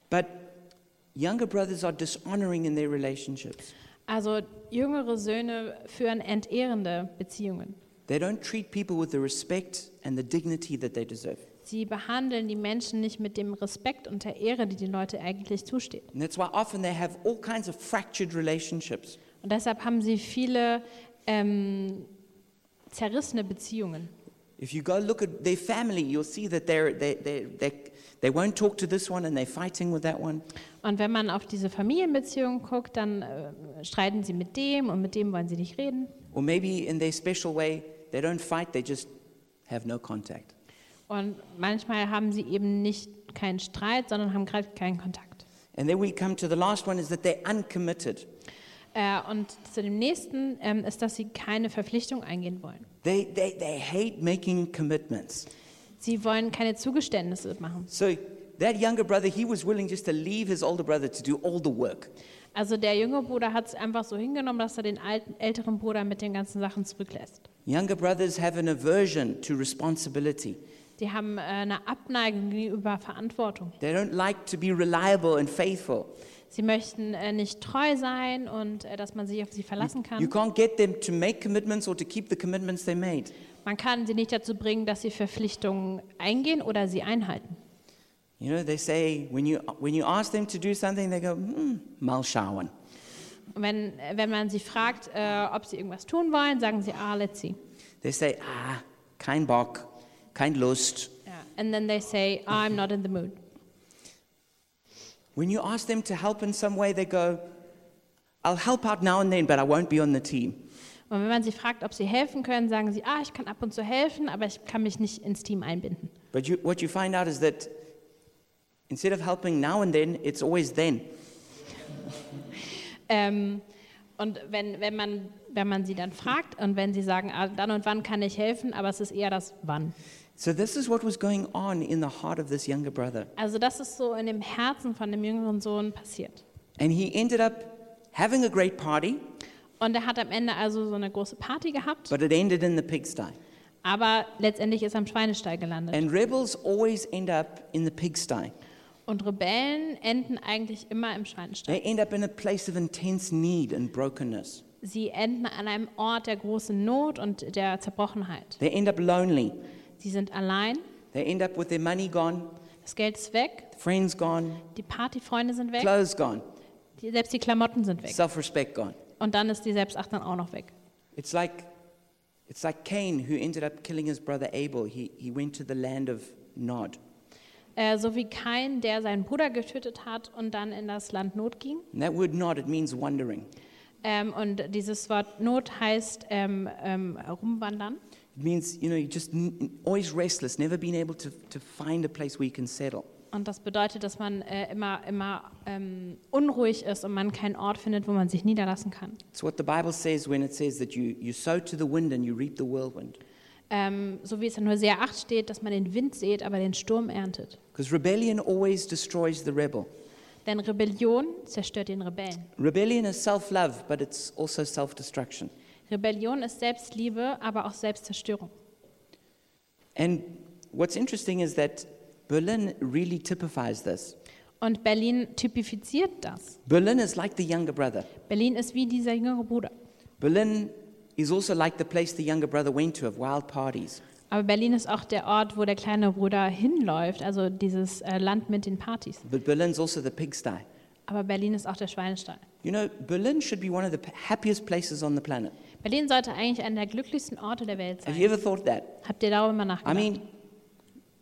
But younger brothers are dishonoring in their relationships.
Also jüngere Söhne führen entehrende Beziehungen.
They don't treat people with the respect and the dignity that they deserve.
Sie behandeln die Menschen nicht mit dem Respekt und der Ehre, die den Leuten eigentlich zusteht.
And that's why often they have all kinds of fractured relationships.
Und deshalb haben sie viele ähm, zerrissene Beziehungen.
If you go look at their family, you'll see that they're, they, they, they, they won't talk to this one and they're fighting with that one.
Und wenn man auf diese Familienbeziehungen guckt, dann äh, streiten sie mit dem und mit dem wollen sie nicht reden.
Or maybe in their special way, they don't fight, they just have no contact.
Und manchmal haben sie eben nicht keinen Streit, sondern haben gerade keinen Kontakt.
And then we come to the last one is that they're uncommitted.
Äh, und zu dem nächsten ähm, ist, dass sie keine Verpflichtung eingehen wollen.
They, they, they hate making commitments.
Sie wollen keine Zugeständnisse machen.
So that younger brother, he was willing just to leave his older brother to do all the work.
Also der jüngere Bruder hat es einfach so hingenommen, dass er den alten, älteren Bruder mit den ganzen Sachen zurücklässt.
Younger brothers have an aversion to responsibility.
Die haben äh, eine Abneigung gegenüber Verantwortung.
They don't like to be reliable and faithful.
Sie möchten äh, nicht treu sein und äh, dass man sich auf sie verlassen
You
kann.
can't get them to make commitments or to keep the commitments they made.
Man kann sie nicht dazu bringen, dass sie Verpflichtungen eingehen oder sie einhalten.
You know, they say when you, when you ask them to do something, they go, hmm, mal schauen.
Und wenn, äh, wenn man sie fragt, äh, ob sie irgendwas tun wollen, sagen sie, ah, let's see.
They say, ah, kein Bock, kein Lust.
Ja. And then they say, I'm not in the mood.
When you ask them to help in some way, they go, I'll help out now and then, but I won't be on the team.
Und wenn man sie fragt, ob sie helfen können, sagen sie, ah, ich kann ab und zu helfen, aber ich kann mich nicht ins Team einbinden.
But you, what you find out is that instead of helping now and then, it's always then.
Ähm, und wenn, wenn, man, wenn man sie dann fragt und wenn sie sagen, ah, dann und wann kann ich helfen, aber es ist eher das Wann.
So, this is what was going on in the heart of this younger brother.
Also das ist so in dem Herzen von dem jüngeren Sohn passiert.
And he ended up having a great party,
Und er hat am Ende also so eine große Party gehabt,
but it ended in the pigsty.
aber letztendlich ist er am Schweinestall gelandet.
And rebels always end up in the pigsty.
Und Rebellen enden eigentlich immer im Schweinestall.
They end up in a place of intense need and brokenness.
Sie enden an einem Ort der großen Not und der Zerbrochenheit.
They end up lonely.
Sie sind allein,
They end up with their money gone,
das Geld ist weg,
friends gone,
die Partyfreunde sind weg,
clothes gone,
die, selbst die Klamotten sind weg.
self respect gone.
Und dann ist die Selbstachtung auch noch weg.
It's like, it's like Cain, who ended up killing his brother Abel. He, he went to the land of Nod.
Äh, so wie Kain, der seinen Bruder getötet hat und dann in das Land Not ging.
And that word Nod, it means wandering.
Ähm, und dieses Wort Not heißt ähm, ähm, rumwandern.
It means, you know, you're just always restless, never been able to, to find a place where you can settle.
Und das bedeutet, dass man äh, immer, immer ähm, unruhig ist und man keinen Ort findet, wo man sich niederlassen kann.
It's what the Bible says when it says that you, you sow to the wind and you reap the whirlwind.
Ähm, so wie es in Hosea 8 steht, dass man den Wind sät, aber den Sturm erntet.
Because rebellion always destroys the rebel.
Denn Rebellion zerstört den Rebellen.
Rebellion is self love, but it's also self destruction.
Rebellion ist Selbstliebe, aber auch Selbstzerstörung.
And what's interesting is that Berlin really typifies this.
Und Berlin typifiziert das.
Berlin is like the younger brother.
Berlin ist wie dieser jüngere Bruder.
Berlin is also like the place the younger brother went to of wild parties.
Aber Berlin ist auch der Ort, wo der kleine Bruder hinläuft, also dieses äh, Land mit den Partys.
But Berlin's also the pigsty.
Aber Berlin ist auch der Schweinestall.
You know, Berlin should be one of the happiest places on the planet.
Berlin sollte eigentlich einer der glücklichsten Orte der Welt
Have you
sein.
ever thought that?
Habt ihr darüber mal
I
nachgedacht?
mean,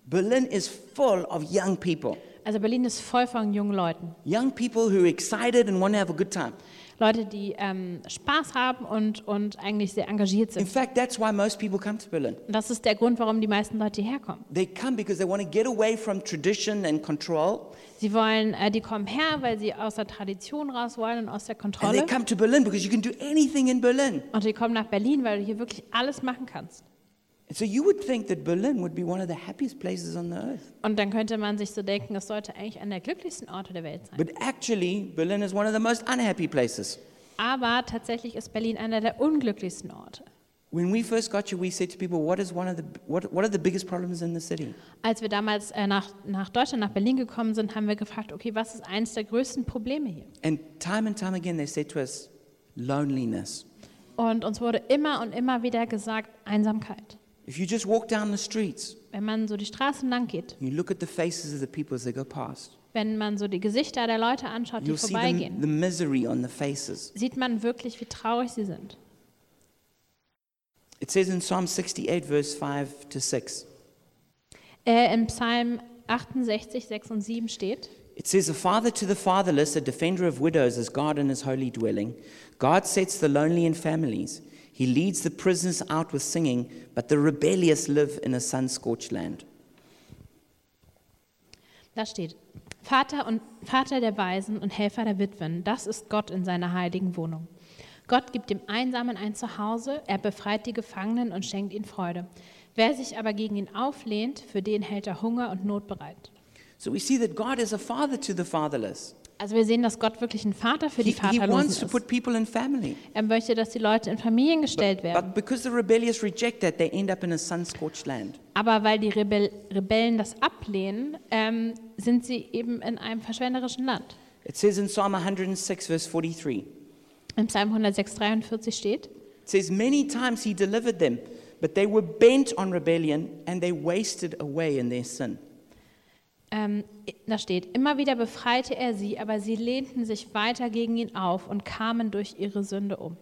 Berlin is full of young people.
also Berlin ist voll von jungen Leuten.
Young people who are excited and want to have a good time.
Leute, die ähm, Spaß haben und, und eigentlich sehr engagiert
In
sind.
fact, that's why most people come to Berlin.
Und das ist der Grund, warum die meisten Leute hierher kommen.
They come because they want to get away from tradition and control.
Sie wollen, äh, die kommen her, weil sie aus der Tradition raus wollen und aus der
And they
Kontrolle.
come to Berlin because you can do anything in Berlin.
Und die kommen nach Berlin, weil du hier wirklich alles machen kannst. Und dann könnte man sich so denken, es sollte eigentlich einer der glücklichsten Orte der Welt sein.
But actually, Berlin is one of the most unhappy places.
Aber tatsächlich ist Berlin einer der unglücklichsten Orte.
When we first got here, we said to people, what, is one of the, what, what are the biggest problems in the city?
Als wir damals äh, nach, nach Deutschland, nach Berlin gekommen sind, haben wir gefragt, okay, was ist eines der größten Probleme hier?
And time and time again, they said to us, loneliness.
Und uns wurde immer und immer wieder gesagt, Einsamkeit.
If you just walk down the streets,
Wenn man so die Straßen lang geht,
you look at the faces of the people as they go past,
wenn man so die Gesichter der Leute anschaut, die
the,
vorbeigehen,
the misery on the faces.
sieht man wirklich, wie traurig sie sind.
It says in Psalm 68, verse 5 to 6.
Äh, Im Psalm 68, 6 und 7 steht,
It says, A father to the fatherless, a defender of widows, is God in his holy dwelling. God sets the lonely in families. He leads the prisoners out with singing, but the rebellious live in a sun scorched land.
da steht, Vater, und, Vater der Waisen und Helfer der Witwen, das ist Gott in seiner heiligen Wohnung. Gott gibt dem Einsamen ein Zuhause, er befreit die Gefangenen und schenkt ihnen Freude. Wer sich aber gegen ihn auflehnt, für den hält er Hunger und Not bereit.
So we see that God is a father to the fatherless.
Also wir sehen, dass Gott wirklich ein Vater für die
he
Vaterlosen ist. Er möchte, dass die Leute in Familien gestellt werden.
But reject that.
Aber weil die Rebell Rebellen das ablehnen, ähm, sind sie eben in einem verschwenderischen Land.
It says in Psalm 106, verse 43.
Im Psalm 106, 43 steht,
It says, Many times he delivered them, but they were bent on rebellion and they wasted away in their sin.
Ähm, da steht, immer wieder befreite er sie, aber sie lehnten sich weiter gegen ihn auf und kamen durch ihre Sünde um.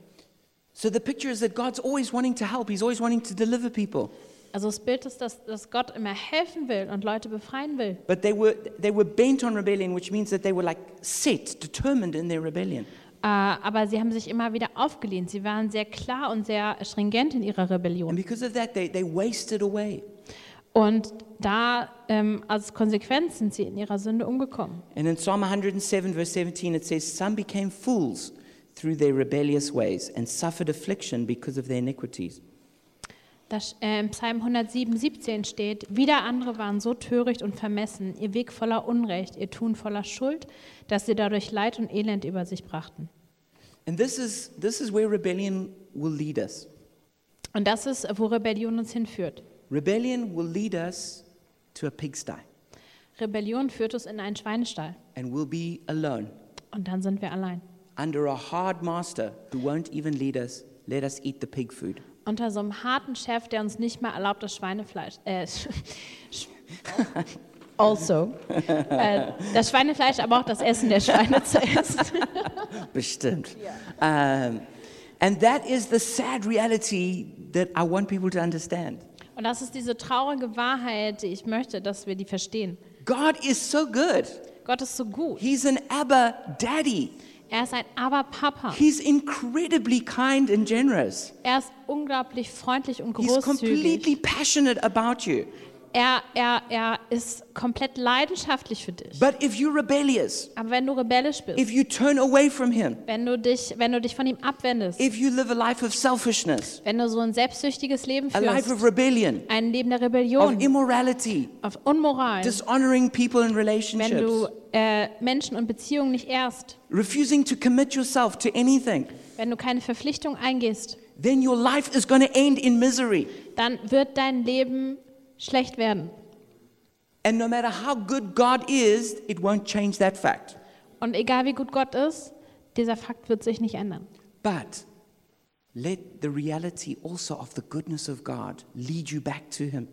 So the picture is that God's always wanting to help, He's always wanting to deliver people.
Also das Bild ist, dass, dass Gott immer helfen will und Leute befreien will.
But they were, they were bent on rebellion, which means that they were like set, determined in their rebellion.
Äh, aber sie haben sich immer wieder aufgelehnt. Sie waren sehr klar und sehr stringent in ihrer
And
Rebellion.
because of that, they, they wasted away.
Und da ähm, als Konsequenz sind sie in ihrer Sünde umgekommen.
And in Psalm 107, verse 17, it says, Some became fools through their rebellious ways and suffered affliction because of their iniquities.
Das, äh, Im Psalm 107, 17 steht, wieder andere waren so töricht und vermessen, ihr Weg voller Unrecht, ihr Tun voller Schuld, dass sie dadurch Leid und Elend über sich brachten.
And this is, this is where rebellion will lead us.
Und das ist, wo Rebellion uns hinführt.
Rebellion will lead us to a pigsty,
Rebellion führt uns in einen Schweinestall
and we'll be alone
und dann sind wir allein.
under a hard master who won't even lead us, let us eat the pig food.
Unter so einem harten Chef, der uns nicht mehr erlaubt, das Schweinefleisch. Äh, also. Äh, das Schweinefleisch, aber auch das Essen der Schweine zu essen.
Bestimmt. Um, and that is the sad reality that I want people to understand.
Und das ist diese traurige Wahrheit, die ich möchte, dass wir die verstehen.
God is so good.
Gott ist so gut.
He's an Abba daddy.
Er ist ein Aber-Papa.
He's incredibly kind and generous.
Er ist unglaublich freundlich und
He's
großzügig.
completely passionate about you.
Er, er, er ist komplett leidenschaftlich für dich.
But if you're rebellious,
Aber wenn du rebellisch bist,
if you turn away from Him,
wenn du dich, wenn du dich von ihm abwendest,
if you live a life of selfishness,
wenn du so ein selbstsüchtiges Leben
a life of
führst,
rebellion,
ein Leben der
of
Rebellion,
immorality,
auf Unmoral,
dishonoring people in
wenn
relationships,
du äh, Menschen und Beziehungen nicht ehrst,
refusing to commit yourself to anything,
wenn du keine Verpflichtung eingehst,
then your life is going to end in misery.
dann wird dein Leben schlecht werden.
And no matter how good God is, it won't change that fact.
Und egal wie gut Gott ist, dieser Fakt wird sich nicht ändern.
But let the reality also of the goodness of God lead you back to Him.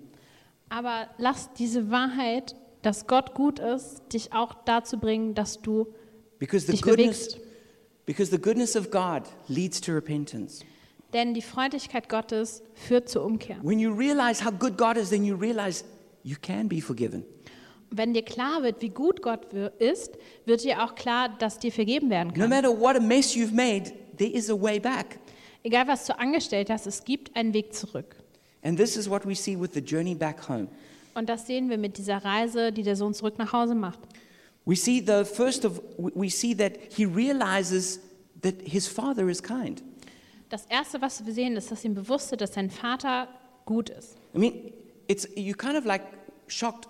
Aber lass diese Wahrheit, dass Gott gut ist, dich auch dazu bringen, dass du
Because the
dich
goodness,
bewegst.
because the goodness of God leads to repentance.
Denn die Freundlichkeit Gottes führt zur Umkehr.
When you realize how good God is, then you realize you can be forgiven.
Wenn dir klar wird, wie gut Gott ist, wird dir auch klar, dass dir vergeben werden
No
kann.
matter what a mess you've made, there is a way back.
Egal, was du angestellt hast, es gibt einen Weg zurück.
And this is what we see with the journey back home.
Und das sehen wir mit dieser Reise, die der Sohn zurück nach Hause macht.
We see the first of we see that he realizes that his father is kind.
Das Erste, was wir sehen, ist, dass ihm bewusst ist, dass sein Vater gut ist.
I mean, it's you kind of like shocked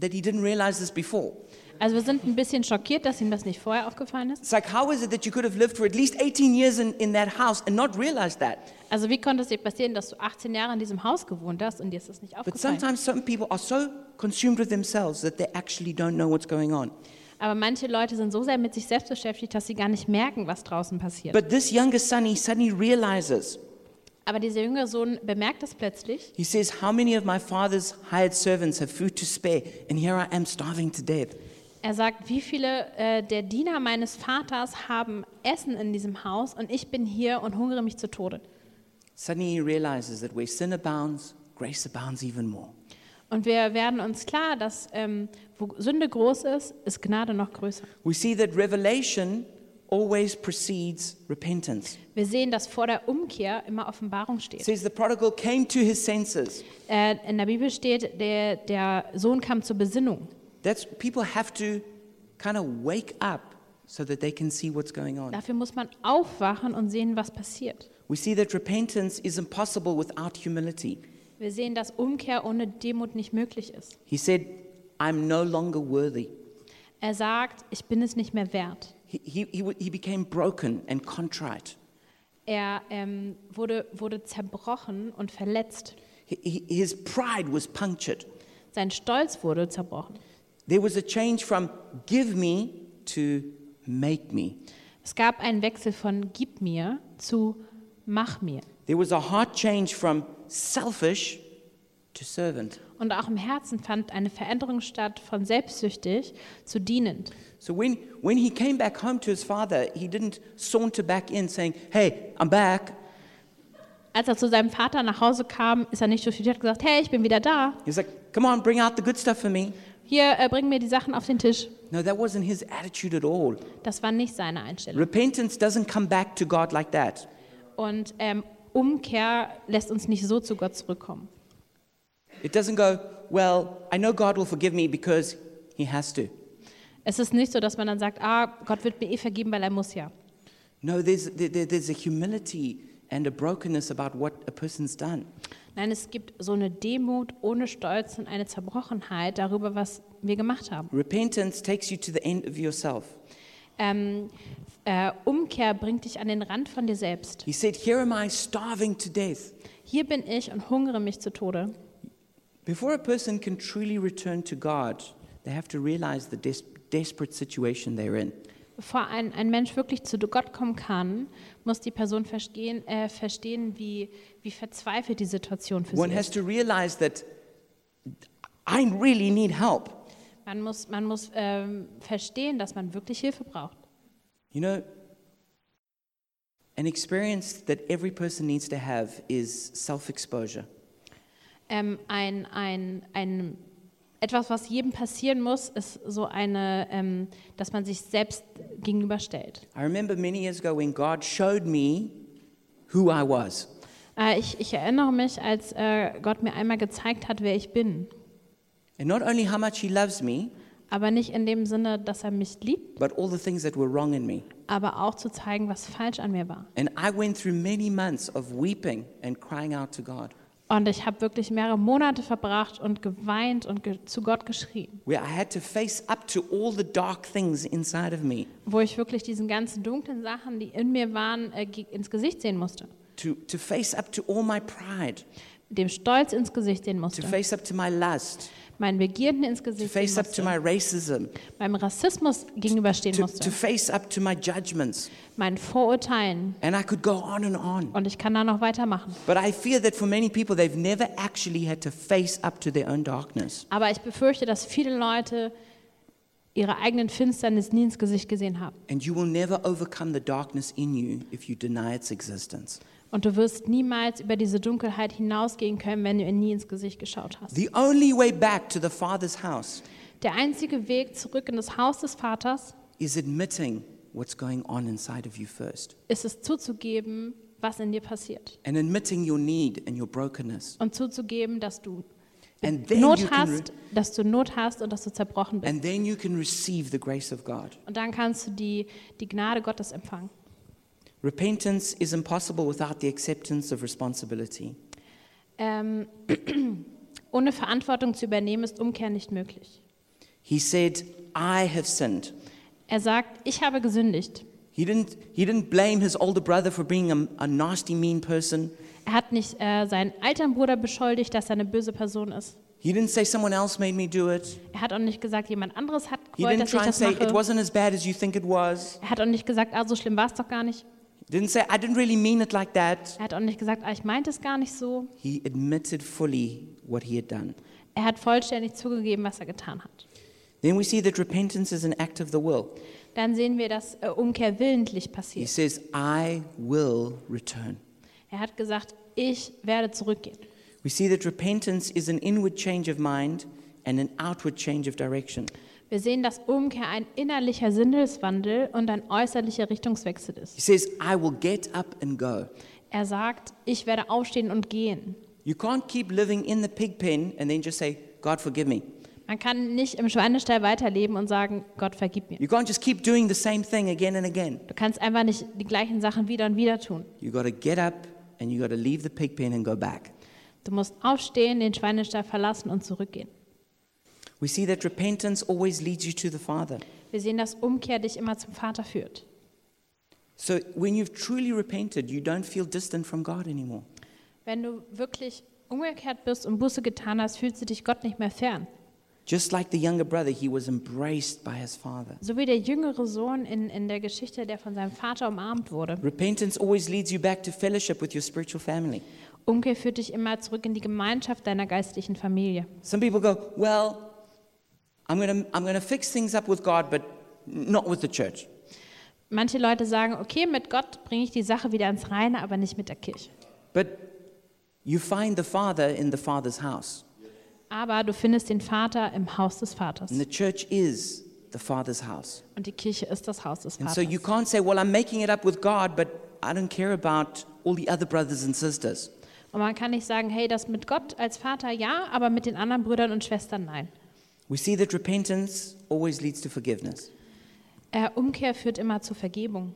that he didn't realize this before.
Also wir sind ein bisschen schockiert, dass ihm das nicht vorher aufgefallen ist.
It's like how is it that you could have lived for at least 18 years in, in that house and not realize that?
Also wie konnte es dir passieren, dass du 18 Jahre in diesem Haus gewohnt hast und dir ist das nicht
But
aufgefallen?
sometimes some people are so consumed with themselves that they actually don't know what's going on.
Aber manche Leute sind so sehr mit sich selbst beschäftigt, dass sie gar nicht merken, was draußen passiert.
But this younger son, he suddenly realizes.
Aber dieser jüngere Sohn bemerkt es plötzlich.
He says, How many of my father's hired servants have food to spare? And here I am starving to death.
Er sagt, wie viele äh, der Diener meines Vaters haben Essen in diesem Haus und ich bin hier und hungere mich zu Tode.
Suddenly he realizes that where sin abounds, grace abounds even more.
Und wir werden uns klar, dass ähm, wo Sünde groß ist, ist Gnade noch größer.
We see that revelation always precedes repentance.
Wir sehen, dass vor der Umkehr immer Offenbarung
It
steht.
says the prodigal came to his senses.
Äh, in der Bibel steht, der, der Sohn kam zur Besinnung.
That's people have to kind of wake up so that they can see what's going on.
Dafür muss man aufwachen und sehen, was passiert.
We see that repentance is impossible without humility.
Wir sehen, dass Umkehr ohne Demut nicht möglich ist.
He said, I'm no longer worthy.
Er sagt, ich bin es nicht mehr wert.
He, he, he, became broken and contrite.
Er ähm, wurde, wurde zerbrochen und verletzt.
He, his pride was punctured.
Sein Stolz wurde zerbrochen.
There was a change from give me to make me.
Es gab einen Wechsel von gib mir zu mach mir.
There was a heart change from selfish to servant.
Und auch im Herzen fand eine Veränderung statt von selbstsüchtig zu dienend.
So when, when he came back home to his father, he didn't saunter back in saying, Hey, I'm back.
Als er zu seinem Vater nach Hause kam, ist er nicht durch die Tür gesagt, hey, ich bin wieder da.
He was like, Come on, bring out the good stuff for me.
Hier, äh, bring mir die Sachen auf den Tisch.
No, that wasn't his attitude at all.
Das war nicht seine Einstellung.
Repentance doesn't come back to God like that.
Und ähm, Umkehr lässt uns nicht so zu Gott zurückkommen.
It doesn't go, Well, I know God will forgive me because he has to.
Es ist nicht so, dass man dann sagt, ah, Gott wird mir eh vergeben, weil er muss ja.
No, there's, there, there- there's a humility and a brokenness about what a person's done.
Nein, es gibt so eine Demut ohne Stolz und eine Zerbrochenheit darüber, was wir gemacht haben.
Repentance takes you to the end of yourself.
Ähm, äh, Umkehr bringt dich an den Rand von dir selbst.
He said, Here am I starving to death.
Hier bin ich und hungere mich zu Tode.
Before a person can truly return to God, they have to realize the des- desperate situation they're in.
Bevor ein, ein Mensch wirklich zu Gott kommen kann, muss die Person verstehen, äh, verstehen wie, wie verzweifelt die Situation für
One
sie
has
ist.
to realize that I really need help.
Man muss, man muss ähm, verstehen, dass man wirklich Hilfe braucht.
You know, an experience that every person needs to have is self exposure.
Ähm, ein, ein, ein, etwas, was jedem passieren muss, ist so eine, ähm, dass man sich selbst gegenüberstellt.
I remember many years ago when God showed me who I was.
Äh, ich, ich erinnere mich, als äh, Gott mir einmal gezeigt hat, wer ich bin.
And not only how much He loves me,
aber nicht in dem Sinne, dass er mich liebt,
but all the things that were wrong in me.
aber auch zu zeigen, was falsch an mir war.
And I went through many months of weeping and crying out to God,
Und ich habe wirklich mehrere Monate verbracht und geweint und ge zu Gott geschrien,
where I had to face up to all the dark things inside of me,
wo ich wirklich diesen ganzen dunklen Sachen, die in mir waren, äh, ins Gesicht sehen musste,
to, to face up to all my pride,
dem Stolz ins Gesicht sehen
to
musste,
face up to my lust,
meinen Begierden ins
to
Gesicht sehen
face up to my racism,
meinem Rassismus gegenüberstehen
to, to
musste,
face up to my judgments.
meinen Vorurteilen.
And I could go on and on.
Und ich kann da noch weitermachen.
But I fear that for many people, they've never actually had to face up to their own darkness.
Aber ich befürchte, dass viele Leute ihre eigenen Finsternis nie ins Gesicht gesehen haben.
And you will never overcome the darkness in you if you deny its existence.
Und du wirst niemals über diese Dunkelheit hinausgehen können, wenn du ihr nie ins Gesicht geschaut hast.
The only way back to the Father's house
Der einzige Weg zurück in das Haus des Vaters
is admitting what's going on inside of you first
ist es zuzugeben, was in dir passiert.
and admitting your need and your brokenness.
Und zuzugeben, dass du
And then you
Not
can re-
hast, dass du Not hast und dass du zerbrochen bist.
And then you can receive the grace of God.
Und dann kannst du die, die Gnade Gottes empfangen.
Repentance is impossible without the acceptance of responsibility.
Ähm, ohne Verantwortung zu übernehmen, ist Umkehr nicht möglich.
He said, I have sinned.
Er sagt, ich habe gesündigt.
He didn't, he didn't blame his older brother for being a, a nasty, mean person.
Er hat nicht äh, seinen alten Bruder beschuldigt, dass er eine böse Person ist.
He didn't say someone else made me do it.
Er hat auch nicht gesagt, jemand anderes hat gewollt, dass ich das
say, it
mache.
wasn't as bad as you think it was.
Er hat auch nicht gesagt, ah, so schlimm war es doch gar nicht.
Didn't say, I didn't really mean it like that.
Er hat auch nicht gesagt, ah, ich meinte es gar nicht so.
He admitted fully what he had done.
Er hat vollständig zugegeben, was er getan hat.
Then we see that repentance is an act of the will.
Dann sehen wir, dass äh, Umkehr willentlich
He
passiert.
says, I will return.
Er hat gesagt, ich werde zurückgehen.
We see that repentance is an inward change of mind and an outward change of direction.
Wir sehen, dass Umkehr ein innerlicher Sinneswandel und ein äußerlicher Richtungswechsel
He
ist.
says, I will get up and go.
Er sagt, ich werde aufstehen und gehen.
You can't keep living in the pig pen and then just say, God, forgive me.
Man kann nicht im Schweinestall weiterleben und sagen, Gott vergib mir.
You can't just keep doing the same thing again and again.
Du kannst einfach nicht die gleichen Sachen wieder und wieder tun.
You got to get up and you got to leave the pig pen and go back.
Du musst aufstehen, den Schweinestall verlassen und zurückgehen.
We see that repentance always leads you to the Father.
Wir sehen, dass Umkehr dich immer zum Vater führt.
So when you've truly repented, you don't feel distant from God anymore.
Wenn du wirklich umgekehrt bist und Buße getan hast, fühlst du dich Gott nicht mehr fern.
Just like the younger brother, he was embraced by his father.
So wie der jüngere Sohn in, in der Geschichte, der von seinem Vater umarmt wurde.
Repentance always leads you back to fellowship with your spiritual family.
Umkehr führt dich immer zurück in die Gemeinschaft deiner geistlichen Familie.
Some people go, Well, I'm going to I'm to fix things up with God, but not with the church.
Manche Leute sagen, okay, mit Gott bringe ich die Sache wieder ins Reine, aber nicht mit der Kirche.
But you find the Father in the Father's house.
Aber du findest den Vater im Haus des Vaters.
And the church is the Father's house.
Und die Kirche ist das Haus des
And
Vaters.
so you can't say, Well, I'm making it up with God, but I don't care about all the other brothers and sisters.
Und man kann nicht sagen, hey, das mit Gott als Vater ja, aber mit den anderen Brüdern und Schwestern nein.
We see that repentance always leads to forgiveness.
Äh, Umkehr führt immer zur Vergebung.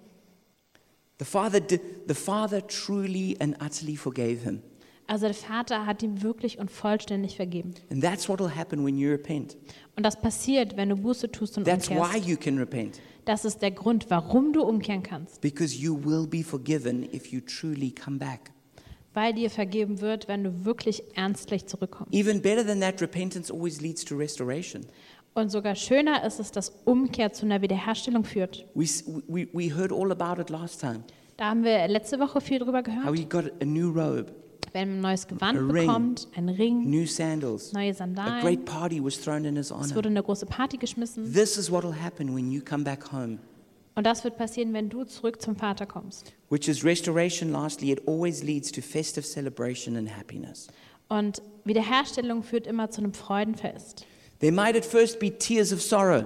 The Father, did, the Father truly and utterly forgave him.
Also der Vater hat ihm wirklich und vollständig vergeben.
And that's what will happen when you repent.
Und das passiert, wenn du Buße tust und
That's why
umkehrst.
you can repent.
Das ist der Grund, warum du umkehren kannst.
Because you will be forgiven if you truly come back.
Weil dir vergeben wird, wenn du wirklich ernstlich zurückkommst.
Even better than that, repentance always leads to restoration.
Und sogar schöner ist es, dass Umkehr zu einer Wiederherstellung führt.
We, we, we heard all about it last time.
Da haben wir letzte Woche viel drüber
How
gehört.
he got a new robe,
Wenn man ein neues Gewand
A ring.
bekommt, ein Ring,
new sandals.
neue
A
Sandalen,
great party was thrown in his
es
honor.
wurde eine große Party geschmissen.
This is what will happen when you come back home,
Und das wird passieren, wenn du zurück zum Vater kommst.
which is restoration. Lastly, it always leads to festive celebration and happiness.
Und Wiederherstellung führt immer zu einem Freudenfest.
There might at first be tears of sorrow,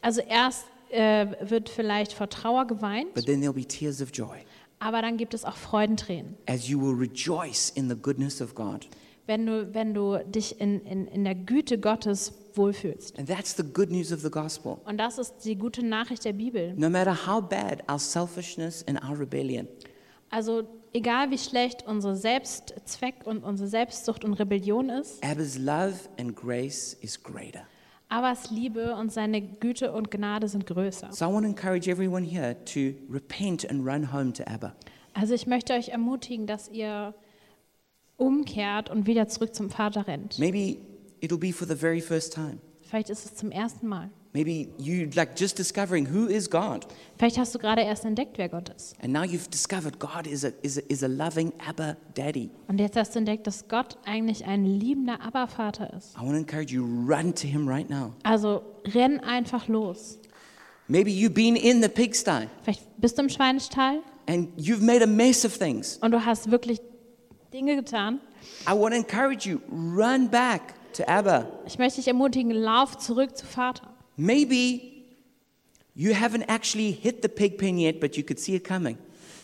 Also erst äh, wird vielleicht vor Trauer geweint,
but then there'll be tears of joy
aber dann gibt es auch Freudentränen,
as you will rejoice in the goodness of God.
wenn du, wenn du dich in, in, in der Güte Gottes wohlfühlst.
And that's the good news of the gospel.
Und das ist die gute Nachricht der Bibel.
No matter how bad our selfishness and our rebellion,
Also egal wie schlecht unsere Selbstzweck und unsere Selbstsucht und Rebellion ist,
Abba's love and grace is greater.
Abbas Liebe und seine Güte und Gnade sind größer.
So I want to encourage everyone here to repent and run home to Abba.
Also ich möchte euch ermutigen, dass ihr umkehrt und wieder zurück zum Vater rennt.
Maybe it'll be for the very first time.
Vielleicht ist es zum ersten Mal.
Maybe you like just discovering who is God.
Vielleicht hast du gerade erst entdeckt, wer Gott ist.
And now you've discovered God is a, is a, is a loving Abba daddy.
Und jetzt hast du entdeckt, dass Gott eigentlich ein liebender Abba-Vater ist.
I want to encourage you, run to him right now.
Also renn einfach los.
Maybe you've been in the pigsty
Vielleicht bist du im Schweinestall
and you've made a mess of things.
und du hast wirklich Dinge getan.
I want to encourage you, run back to Abba.
Ich möchte dich ermutigen, lauf zurück zu Vater.
Maybe you haven't actually hit the pig pen yet, but you could see it coming.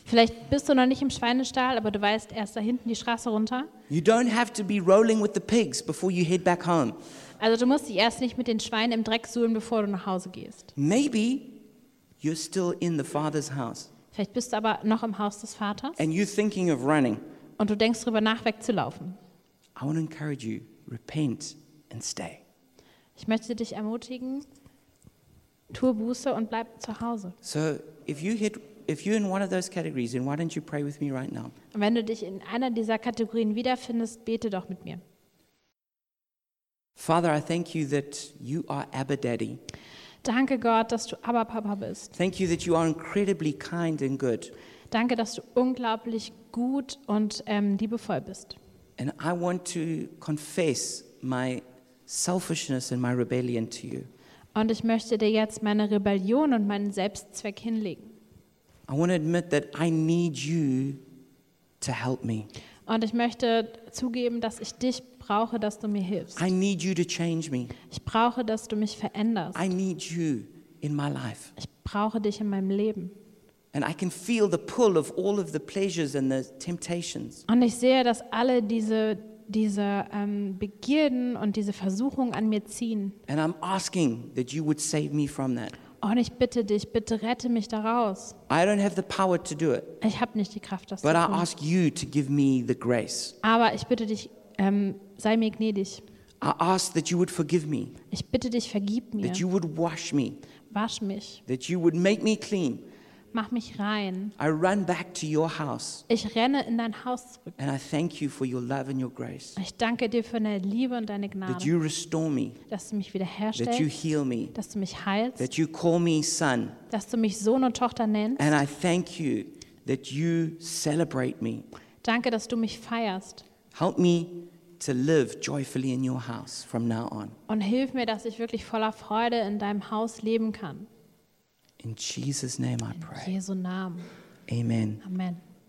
Vielleicht bist du noch nicht im Schweinestall, aber du weißt erst da hinten die Straße runter.
You don't have to be rolling with the pigs before you head back home.
Also du musst dich erst nicht mit den Schweinen im Dreck suhlen, bevor du nach Hause gehst.
Maybe you're still in the Father's house
Vielleicht bist du aber noch im Haus des Vaters
and you're thinking of running.
und du denkst darüber nach, wegzulaufen.
I want to encourage you, repent and stay.
Ich möchte dich ermutigen, tue Buße und bleib zu Hause.
So if you hit if you're in one of those categories, then why don't you pray with me right now?
Und wenn du dich in einer dieser Kategorien wiederfindest, bete doch mit mir.
Father, I thank you that you are Abba Daddy.
Danke Gott, dass du aber Papa bist.
Thank you that you are incredibly kind and good.
Danke, dass du unglaublich gut und ähm, liebevoll bist.
And I want to confess my selfishness and my rebellion to you.
Und ich möchte dir jetzt meine Rebellion und meinen Selbstzweck hinlegen.
I want to admit that I need you to help me.
Und ich möchte zugeben, dass ich dich brauche, dass du mir hilfst.
I need you to change me.
Ich brauche, dass du mich veränderst.
I need you in my life.
Ich brauche dich in meinem Leben. Und ich sehe, dass alle diese, diese ähm, Begierden und diese Versuchungen an mir ziehen.
And I'm asking that you would save me from that.
Und ich bitte dich, bitte rette mich daraus.
I don't have the power to do it,
Ich habe nicht die Kraft, das
but
zu
I
tun.
ask you to give me the grace.
Aber ich bitte dich, ähm, sei mir gnädig.
I ask that you would forgive me,
Ich bitte dich, vergib mir.
that you would wash me,
Wasch mich.
that you would make me clean.
Mach mich rein.
I run back to your house,
Ich renne in dein Haus zurück.
and I thank you for your love and your grace.
Ich danke dir für deine Liebe und deine
That
Gnade,
you restore me,
dass du mich
that you
wiederherstellst,
heal me,
dass du mich heilst,
that you call me son.
dass du mich Sohn und Tochter nennst.
And I thank you that you celebrate me.
Danke, dass du mich feierst.
Help me to live joyfully in your house from now on.
Und hilf mir, dass ich wirklich voller Freude in deinem Haus leben kann.
In Jesus' name I
In
pray.
Jesu Namen.
Amen.
Amen.